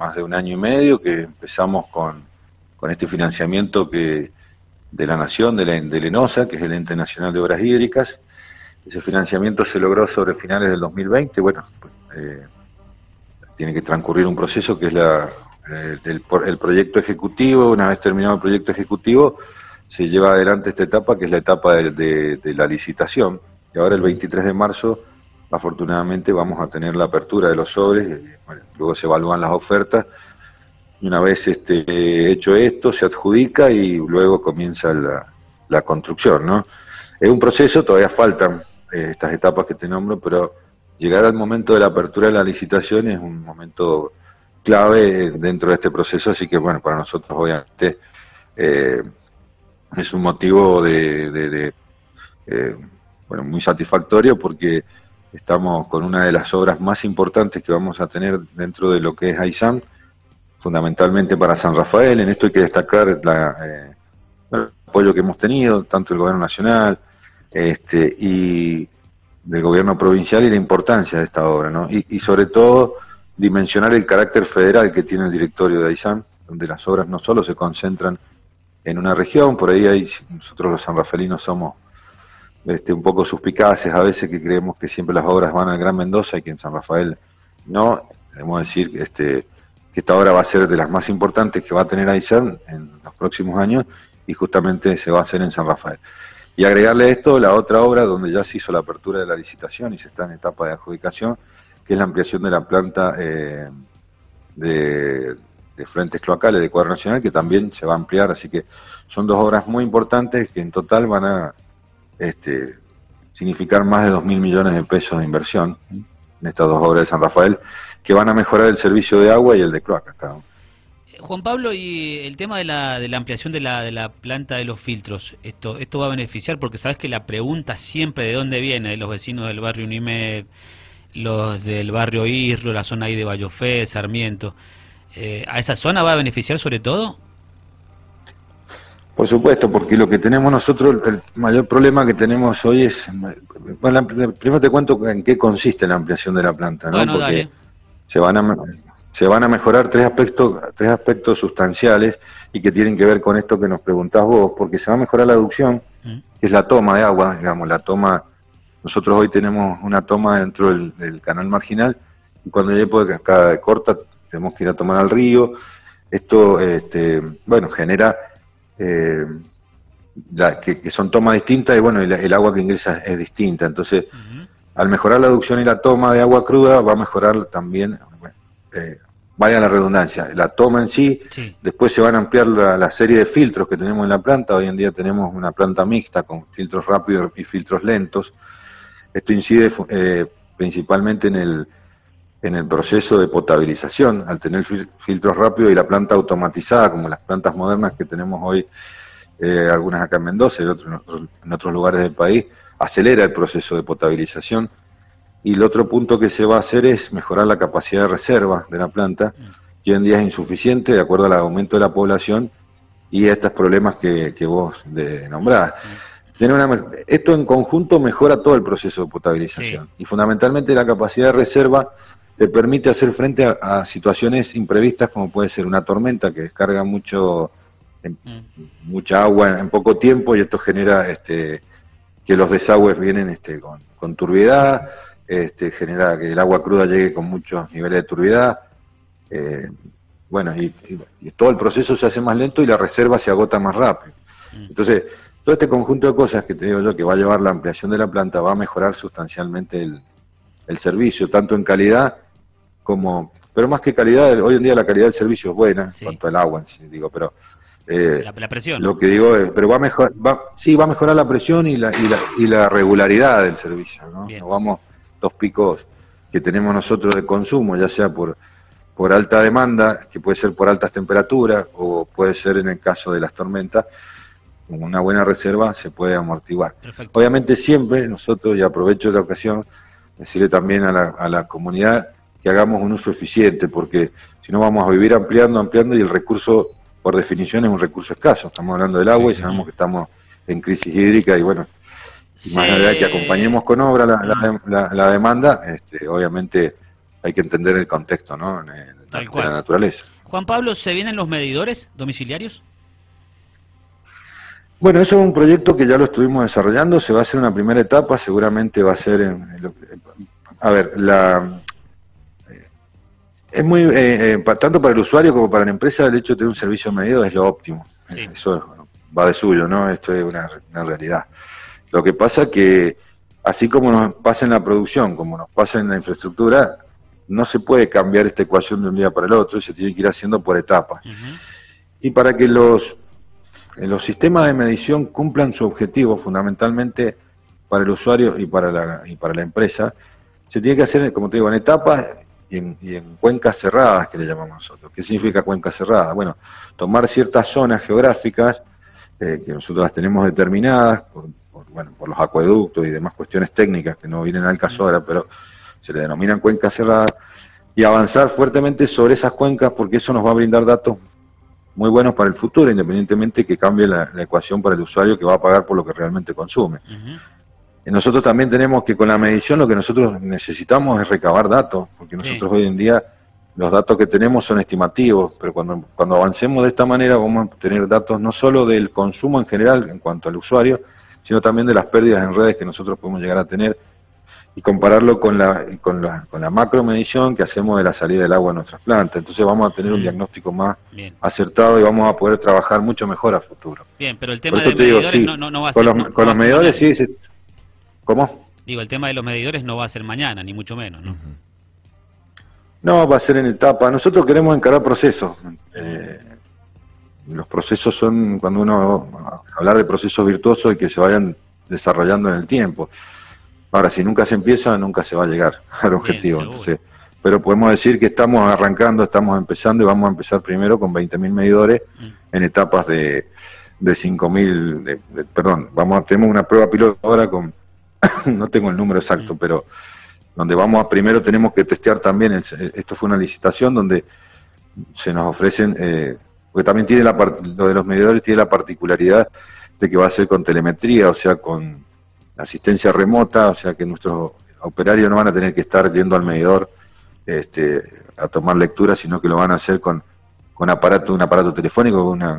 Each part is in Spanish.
más de un año y medio que empezamos con, con este financiamiento que de la Nación, de, la, de ENOSA, que es el Ente Nacional de Obras Hídricas. Ese financiamiento se logró sobre finales del 2020. Bueno, eh, tiene que transcurrir un proceso que es la, el, el, proyecto ejecutivo. Una vez terminado el proyecto ejecutivo, se lleva adelante esta etapa, que es la etapa de, de la licitación. Y ahora el 23 de marzo, afortunadamente, vamos a tener la apertura de los sobres. Bueno, luego se evalúan las ofertas y una vez este, hecho esto, se adjudica y luego comienza la, construcción, ¿no? Es un proceso, todavía faltan eh, estas etapas que te nombro, pero llegar al momento de la apertura de la licitación es un momento clave dentro de este proceso, así que bueno, para nosotros obviamente eh, es un motivo de, eh, bueno, muy satisfactorio porque estamos con una de las obras más importantes que vamos a tener dentro de lo que es AISAM, fundamentalmente para San Rafael. En esto hay que destacar eh, el apoyo que hemos tenido, tanto el gobierno nacional este, y del gobierno provincial y la importancia de esta obra, ¿no? Y, sobre todo dimensionar el carácter federal que tiene el directorio de AISAM, donde las obras no solo se concentran en una región, por ahí hay, nosotros los sanrafelinos somos este, un poco suspicaces a veces que creemos que siempre las obras van al Gran Mendoza y que en San Rafael no, debemos decir este, que esta obra va a ser de las más importantes que va a tener Aysén en los próximos años y justamente se va a hacer en San Rafael. Y agregarle esto la otra obra donde ya se hizo la apertura de la licitación y se está en etapa de adjudicación, que es la ampliación de la planta eh, de, frentes cloacales de cuadro nacional, que también se va a ampliar, así que son dos obras muy importantes que en total van a este, significar más de 2.000 millones de pesos de inversión en estas dos obras de San Rafael, que van a mejorar el servicio de agua y el de cloaca Juan Pablo, y el tema de la, de la ampliación de la, de la planta de los filtros, esto, esto va a beneficiar porque sabes que la pregunta siempre de dónde viene, de los vecinos del barrio Unimed, los del barrio Islo, la zona ahí de Bayofé, Sarmiento, eh, ¿a esa zona va a beneficiar sobre todo? Por supuesto, porque lo que tenemos nosotros, el mayor problema que tenemos hoy es, bueno, primero te cuento en qué consiste la ampliación de la planta, ¿no? porque se van a se van a mejorar tres aspectos, tres aspectos sustanciales y que tienen que ver con esto que nos preguntás vos, porque se va a mejorar la aducción, mm. que es la toma de agua, digamos, la toma, nosotros hoy tenemos una toma dentro del, canal marginal, y cuando hay época de corta tenemos que ir a tomar al río, esto, este, bueno, genera eh, que, son tomas distintas y bueno, el, agua que ingresa es distinta. Entonces, al mejorar la aducción y la toma de agua cruda, va a mejorar también, eh, vaya la redundancia, la toma en sí, después se van a ampliar la, serie de filtros que tenemos en la planta. Hoy en día tenemos una planta mixta con filtros rápidos y filtros lentos. Esto incide eh, principalmente en el, en el proceso de potabilización, al tener filtros rápidos y la planta automatizada, como las plantas modernas que tenemos hoy, eh, algunas acá en Mendoza y otros, en otros lugares del país, acelera el proceso de potabilización. Y el otro punto que se va a hacer es mejorar la capacidad de reserva de la planta, que hoy en día es insuficiente de acuerdo al aumento de la población y a estos problemas que, que vos de, nombrás. esto en conjunto mejora todo el proceso de potabilización y fundamentalmente la capacidad de reserva te permite hacer frente a, situaciones imprevistas como puede ser una tormenta que descarga mucho mm. mucha agua en poco tiempo y esto genera este que los desagües vienen este con, con turbiedad, este, genera que el agua cruda llegue con muchos niveles de turbiedad. Eh, bueno, y, todo el proceso se hace más lento y la reserva se agota más rápido. Mm. Entonces, todo este conjunto de cosas que te digo yo que va a llevar la ampliación de la planta va a mejorar sustancialmente el, el servicio, tanto en calidad como, pero más que calidad, hoy en día la calidad del servicio es buena, en cuanto al agua, digo, pero eh, la, presión. Lo que digo es, pero va a mejorar, va, sí, va a mejorar la presión y la, y la, y la regularidad del servicio, ¿no? vamos dos picos que tenemos nosotros de consumo, ya sea por, por alta demanda, que puede ser por altas temperaturas, o puede ser en el caso de las tormentas, con una buena reserva se puede amortiguar. Obviamente siempre nosotros, y aprovecho la ocasión, decirle también a la, a la comunidad que hagamos un uso eficiente, porque si no vamos a vivir ampliando, ampliando y el recurso, por definición, es un recurso escaso. Estamos hablando del agua y sabemos que estamos en crisis hídrica y bueno, más allá de que acompañemos con obra la, la, demanda, este, obviamente hay que entender el contexto, ¿no? de la naturaleza. Juan Pablo, ¿se vienen los medidores domiciliarios? Bueno, eso es un proyecto que ya lo estuvimos desarrollando, se va a hacer una primera etapa, seguramente va a ser, en, a ver, la, es muy, eh, eh, tanto para el usuario como para la empresa, el hecho de tener un servicio medido es lo óptimo. Eso va de suyo, ¿no? Esto es una, una realidad. Lo que pasa que, así como nos pasa en la producción, como nos pasa en la infraestructura, no se puede cambiar esta ecuación de un día para el otro, se tiene que ir haciendo por etapas. Y para que los, los sistemas de medición cumplan su objetivo, fundamentalmente para el usuario y para la, y para la empresa, se tiene que hacer, como te digo, en etapas y en, cuencas cerradas, que le llamamos nosotros. ¿Qué significa cuenca cerrada? Bueno, tomar ciertas zonas geográficas, eh, que nosotros las tenemos determinadas por, bueno, por los acueductos y demás cuestiones técnicas que no vienen al caso ahora, pero se le denominan cuencas cerradas, y avanzar fuertemente sobre esas cuencas porque eso nos va a brindar datos muy buenos para el futuro, independientemente que cambie la, ecuación para el usuario que va a pagar por lo que realmente consume. Nosotros también tenemos que con la medición lo que nosotros necesitamos es recabar datos, porque nosotros hoy en día los datos que tenemos son estimativos, pero cuando, cuando avancemos de esta manera vamos a tener datos no solo del consumo en general en cuanto al usuario, sino también de las pérdidas en redes que nosotros podemos llegar a tener y compararlo con la, con la, con la macro medición que hacemos de la salida del agua en nuestras plantas. Entonces vamos a tener un diagnóstico más acertado y vamos a poder trabajar mucho mejor a futuro. Bien, pero el tema de los medidores no, va a ser... Con los, con los medidores sí... ¿Cómo? Digo, el tema de los medidores no va a ser mañana, ni mucho menos, ¿no? No, va a ser en etapa. Nosotros queremos encarar procesos. Eh, los procesos son, cuando uno hablar de procesos virtuosos y que se vayan desarrollando en el tiempo. Ahora, si nunca se empieza, nunca se va a llegar al objetivo. Entonces, pero podemos decir que estamos arrancando, estamos empezando y vamos a empezar primero con 20.000 medidores mm. en etapas de, de 5.000, perdón, vamos a, tenemos una prueba piloto ahora con, no tengo el número exacto, mm. pero donde vamos a, primero tenemos que testear también, esto fue una licitación donde se nos ofrecen, eh, porque también tiene la lo de los medidores tiene la particularidad de que va a ser con telemetría, o sea, con asistencia remota, o sea que nuestros operarios no van a tener que estar yendo al medidor este, a tomar lectura, sino que lo van a hacer con, con aparato, un aparato telefónico, con una,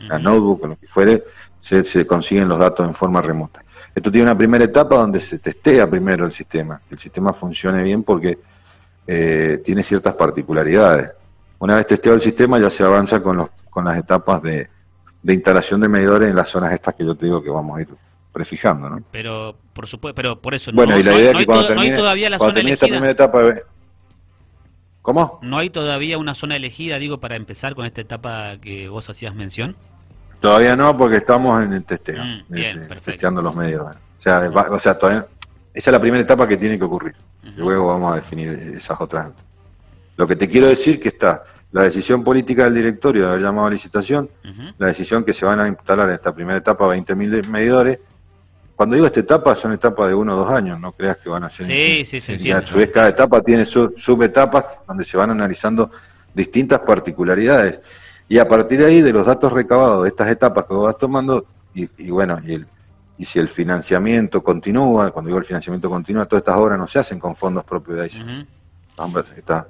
una notebook, con lo que fuere, se, consiguen los datos en forma remota. Esto tiene una primera etapa donde se testea primero el sistema, que el sistema funcione bien porque eh, tiene ciertas particularidades. Una vez testeado el sistema ya se avanza con, los, con las etapas de, de instalación de medidores en las zonas estas que yo te digo que vamos a ir prefijando, ¿no? Pero por supuesto, pero por eso bueno, no, y la idea es que cuando termine, todavía la zona esta primera etapa, ¿cómo? No hay todavía una zona elegida, digo, para empezar con esta etapa que vos hacías mención. Todavía no, porque estamos en el testeo, mm, este, testeando los medios. O sea, o sea, todavía, esa es la primera etapa que tiene que ocurrir. Luego vamos a definir esas otras. Lo que te quiero decir que está la decisión política del directorio de haber llamado a licitación, la decisión que se van a instalar en esta primera etapa 20.000 medidores, cuando digo esta etapa, son etapas de uno o dos años, no creas que van a ser... Sí, sí, sí. Y a su vez cada etapa tiene subetapas donde se van analizando distintas particularidades. Y a partir de ahí, de los datos recabados de estas etapas que vos vas tomando, y, bueno, y, el, y si el financiamiento continúa, cuando digo el financiamiento continúa, todas estas obras no se hacen con fondos propios de ahí.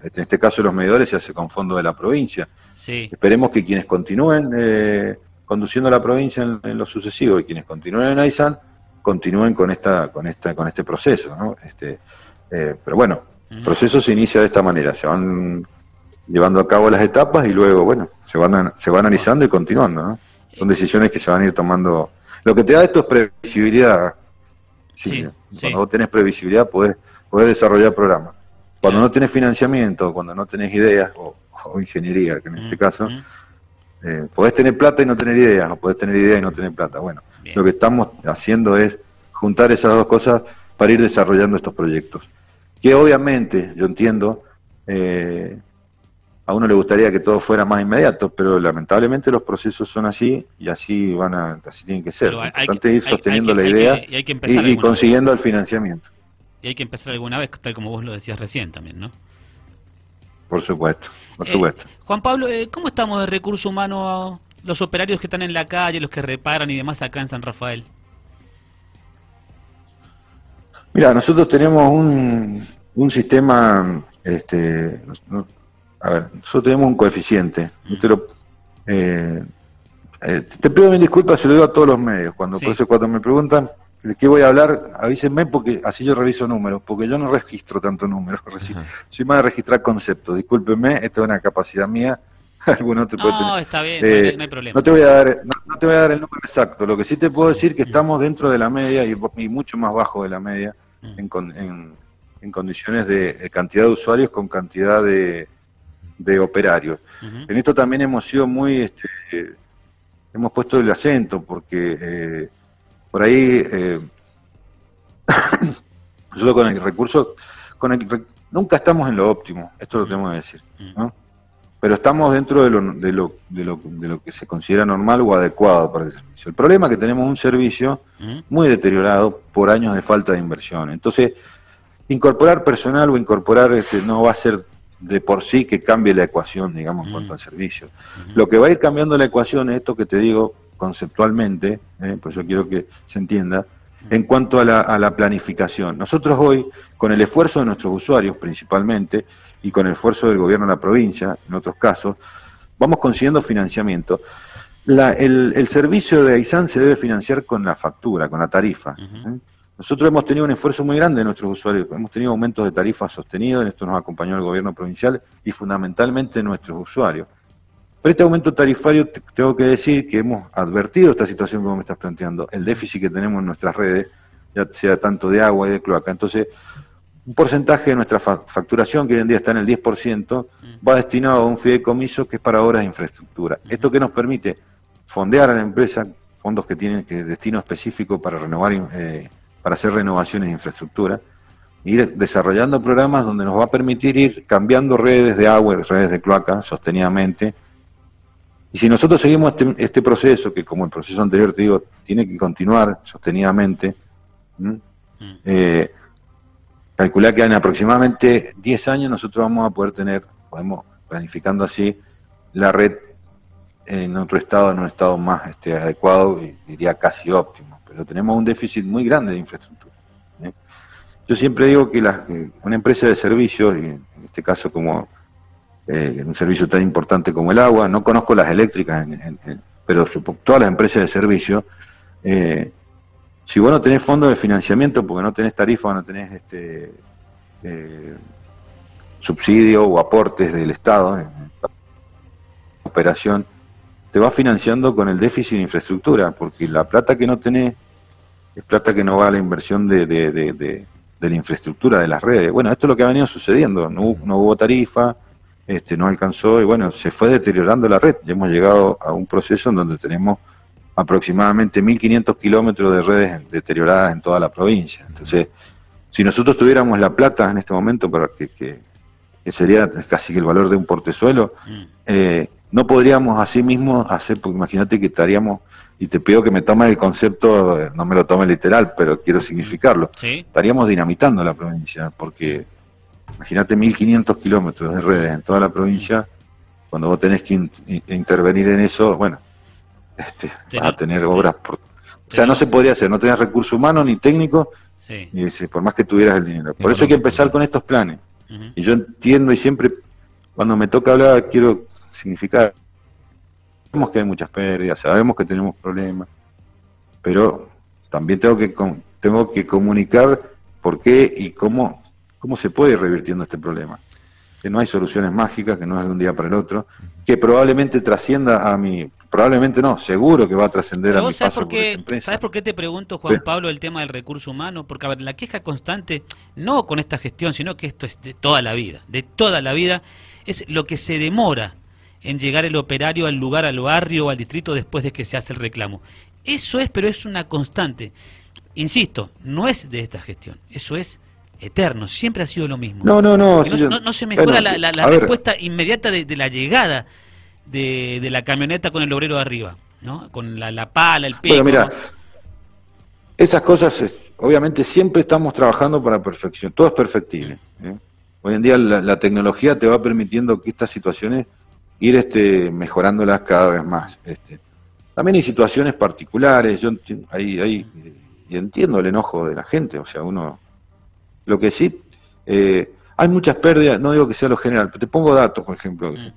en este caso los medidores se hace con fondos de la provincia. Esperemos que quienes continúen eh, conduciendo la provincia en, en, lo sucesivo y quienes continúen en AISAN continúen con esta, con esta, con este proceso, ¿no? Este, eh, pero bueno, el proceso se inicia de esta manera, se van llevando a cabo las etapas y luego, bueno, se van, se va analizando y continuando, ¿no? Son decisiones que se van a ir tomando. Lo que te da esto es previsibilidad. Sí, cuando vos tenés previsibilidad podés, desarrollar programas. Cuando no tenés financiamiento, cuando no tenés ideas, o, ingeniería, que en este caso, eh, podés tener plata y no tener ideas, o podés tener ideas y no tener plata. Bueno, lo que estamos haciendo es juntar esas dos cosas para ir desarrollando estos proyectos. Que obviamente, yo entiendo, eh, a uno le gustaría que todo fuera más inmediato, pero lamentablemente los procesos son así y así van a, así tienen que ser. Lo importante es ir sosteniendo la idea y, consiguiendo el financiamiento. Y hay que empezar alguna vez, tal como vos lo decías recién también, ¿no? Por supuesto, por eh, supuesto. Juan Pablo, eh, ¿cómo estamos de recurso humano los operarios que están en la calle, los que reparan y demás acá en San Rafael? Mira, nosotros tenemos un, un sistema, este, a ver, nosotros tenemos un coeficiente. Te, lo, eh, eh, te pido mil disculpas, se lo digo a todos los medios. Cuando, cuando me preguntan de qué voy a hablar, avísenme porque así yo reviso números, porque yo no registro tanto números. Soy más de registrar conceptos. Discúlpenme, esto es una capacidad mía. Alguno te puede no, está bien, no, hay, eh, problema. No te, voy a dar, no, te voy a dar el número exacto. Lo que sí te puedo decir es que estamos dentro de la media y, mucho más bajo de la media en, en condiciones de cantidad de usuarios con cantidad de, de operarios. En esto también hemos sido muy, este, hemos puesto el acento, porque eh, por ahí, eh, nosotros con el recurso, con el, nunca estamos en lo óptimo, esto lo tenemos que decir, pero estamos dentro de lo, de, lo, de, lo, de lo que se considera normal o adecuado para el servicio. El problema es que tenemos un servicio muy deteriorado por años de falta de inversión. Entonces, incorporar personal o incorporar este, no va a ser de por sí que cambie la ecuación, digamos, en cuanto al servicio. Lo que va a ir cambiando la ecuación es esto que te digo conceptualmente, ¿eh? pues yo quiero que se entienda, en cuanto a la, a la, planificación. Nosotros hoy, con el esfuerzo de nuestros usuarios principalmente, y con el esfuerzo del gobierno de la provincia, en otros casos, vamos consiguiendo financiamiento. La, el, el, servicio de AISAN se debe financiar con la factura, con la tarifa. ¿eh? Nosotros hemos tenido un esfuerzo muy grande de nuestros usuarios, hemos tenido aumentos de tarifas sostenidos, en esto nos acompañó el gobierno provincial y fundamentalmente nuestros usuarios. Pero este aumento tarifario, tengo que decir que hemos advertido esta situación como me estás planteando, el déficit que tenemos en nuestras redes, ya sea tanto de agua y de cloaca. Entonces, un porcentaje de nuestra facturación, que hoy en día está en el 10%, va destinado a un fideicomiso que es para obras de infraestructura. Esto que nos permite fondear a la empresa, fondos que tienen que destino específico para renovar eh, para hacer renovaciones de infraestructura, ir desarrollando programas donde nos va a permitir ir cambiando redes de agua, redes de cloaca sostenidamente. Y si nosotros seguimos este, este proceso, que como el proceso anterior te digo, tiene que continuar sostenidamente, mm. eh, calcular que en aproximadamente 10 años nosotros vamos a poder tener, podemos planificando así, la red en otro estado, en un estado más este, adecuado diría casi óptimo pero tenemos un déficit muy grande de infraestructura. ¿eh? Yo siempre digo que una empresa de servicios, en este caso como eh, un servicio tan importante como el agua, no conozco las eléctricas, pero todas las empresas de servicio, eh, si vos no tenés fondos de financiamiento porque no tenés tarifa no tenés este, subsidio o aportes del Estado en operación, te vas financiando con el déficit de infraestructura, porque la plata que no tenés es plata que no va a la inversión de, de, de, la infraestructura de las redes. Bueno, esto es lo que ha venido sucediendo, no, no hubo tarifa, este, no alcanzó y bueno, se fue deteriorando la red. Ya hemos llegado a un proceso en donde tenemos aproximadamente 1.500 kilómetros de redes deterioradas en toda la provincia. Entonces, si nosotros tuviéramos la plata en este momento, para que, que, sería casi que el valor de un portezuelo, mm. eh, no podríamos así mismo hacer, porque imagínate que estaríamos, y te pido que me tomes el concepto, no me lo tome literal, pero quiero significarlo, estaríamos dinamitando la provincia, porque imagínate 1500 kilómetros de redes en toda la provincia, cuando vos tenés que intervenir en eso, bueno, este, vas a tener obras, por, o sea, no se podría hacer, no tenés recursos humanos ni técnicos, ni por más que tuvieras el dinero. Por eso hay que empezar con estos planes. Y yo entiendo y siempre, cuando me toca hablar, quiero significa, sabemos que hay muchas pérdidas, sabemos que tenemos problemas, pero también tengo que, tengo que comunicar por qué y cómo, cómo se puede ir revirtiendo este problema. Que no hay soluciones mágicas, que no es de un día para el otro, que probablemente trascienda a mi, probablemente no, seguro que va a trascender a mi paso por, qué, empresa. ¿Sabes por qué te pregunto, Juan Pablo, el tema del recurso humano? Porque, a ver, la queja constante, no con esta gestión, sino que esto es de toda la vida, de toda la vida, es lo que se demora en llegar el operario al lugar, al barrio o al distrito después de que se hace el reclamo. Eso es, pero es una constante. Insisto, no es de esta gestión, eso es eterno, siempre ha sido lo mismo. No, no, no. no, se mejora la, respuesta inmediata de, la llegada de, la camioneta con el obrero de arriba, ¿no? Con la, pala, el pico. Bueno, mira, esas cosas, obviamente siempre estamos trabajando para perfección, todo es perfectible. ¿eh? Hoy en día la tecnología te va permitiendo que estas situaciones ir este, mejorándolas cada vez más. Este. También hay situaciones particulares, yo ahí, ahí y entiendo el enojo de la gente, o sea, uno, lo que sí, eh, hay muchas pérdidas, no digo que sea lo general, pero te pongo datos, por ejemplo. Mm.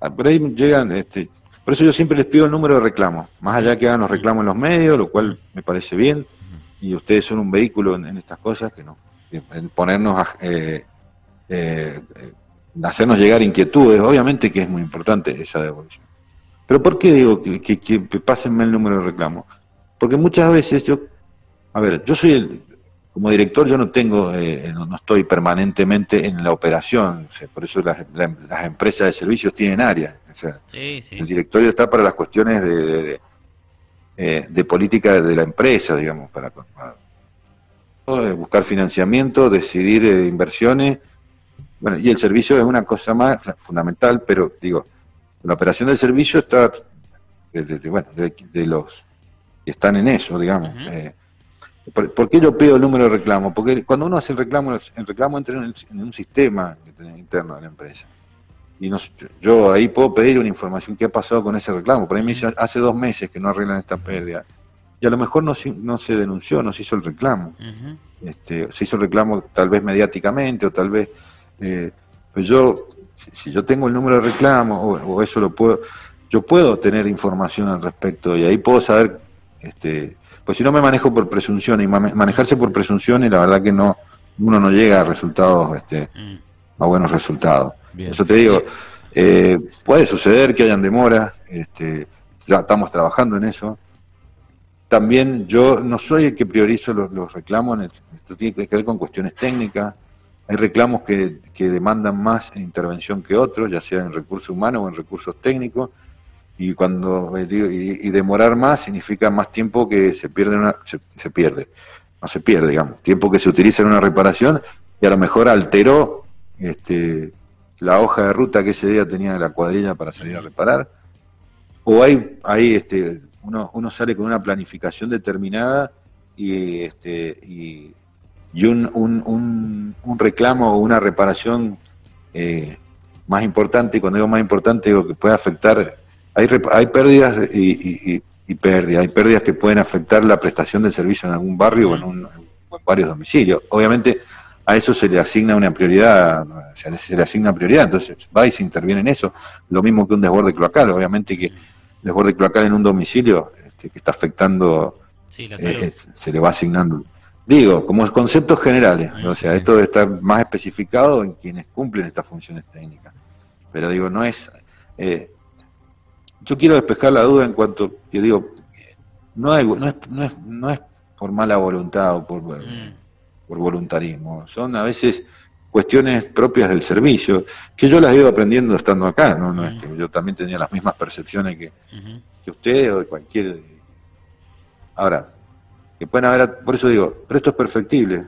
Ah, por ahí llegan, este, por eso yo siempre les pido el número de reclamos, más allá que hagan los reclamos en los medios, lo cual me parece bien, y ustedes son un vehículo en, estas cosas, que no, en ponernos a, eh, eh, hacernos llegar inquietudes, obviamente que es muy importante esa devolución. Pero ¿por qué digo que, que, que pásenme el número de reclamos? Porque muchas veces yo, a ver, yo soy el, como director yo no tengo, eh, no, estoy permanentemente en la operación, por eso las, empresas de servicios tienen áreas. El directorio está para las cuestiones de, de, eh, política de la empresa, digamos, para, buscar financiamiento, decidir eh, inversiones. Bueno, y el servicio es una cosa más fundamental, pero digo, la operación del servicio está de, bueno, de, los que están en eso, digamos. ¿Por, qué yo pido el número de reclamo? Porque cuando uno hace el reclamo, el reclamo entra en, un sistema interno de la empresa. Y yo ahí puedo pedir una información, ¿qué ha pasado con ese reclamo? Por ahí me dice, hace dos meses que no arreglan esta pérdida. Y a lo mejor no, no se denunció, no se hizo el reclamo. este, se hizo el reclamo tal vez mediáticamente o tal vez... Eh, pues yo, si, yo tengo el número de reclamo o, eso lo puedo... Yo puedo tener información al respecto y ahí puedo saber este, pues si no me manejo por presunción y manejarse por presunción y la verdad que no uno no llega a resultados este mm. a buenos resultados. Eso te digo eh, puede suceder que hayan demoras este, ya estamos trabajando en eso. También yo no soy el que priorizo los, reclamos esto tiene que ver con cuestiones técnicas hay reclamos que, que demandan más intervención que otros ya sea en recursos humanos o en recursos técnicos y cuando eh, y, demorar más significa más tiempo que se pierde una, se, pierde no se pierde digamos tiempo que se utiliza en una reparación y a lo mejor alteró este la hoja de ruta que ese día tenía la cuadrilla para salir a reparar o hay hay este uno, uno sale con una planificación determinada y este y, y un, un, un, reclamo o una reparación eh, más importante y cuando digo más importante digo que puede afectar hay, hay pérdidas y, y, pérdidas. Hay pérdidas que pueden afectar la prestación del servicio en algún barrio o en, un, varios domicilios. Obviamente a eso se le asigna una prioridad, se le, asigna prioridad, entonces va y se interviene en eso. Lo mismo que un desborde cloacal, obviamente que desborde cloacal en un domicilio este, que está afectando, eh, se le va asignando. Digo, como conceptos generales, o sea, esto debe estar más especificado en quienes cumplen estas funciones técnicas. Pero digo, no es... Eh, yo quiero despejar la duda en cuanto que digo, no, hay, no, es, no, es, no es por mala voluntad o por, mm. por voluntarismo, son a veces cuestiones propias del servicio, que yo las he ido aprendiendo estando acá, no, no es que yo también tenía las mismas percepciones que, que usted o cualquier... Ahora, que pueden haber, por eso digo, pero esto es perfectible,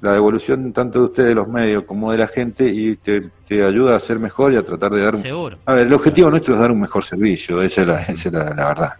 la devolución tanto de ustedes, de los medios, como de la gente, y te, ayuda a ser mejor y a tratar de dar un... A ver, el objetivo nuestro es dar un mejor servicio, esa es la, esa es la, verdad.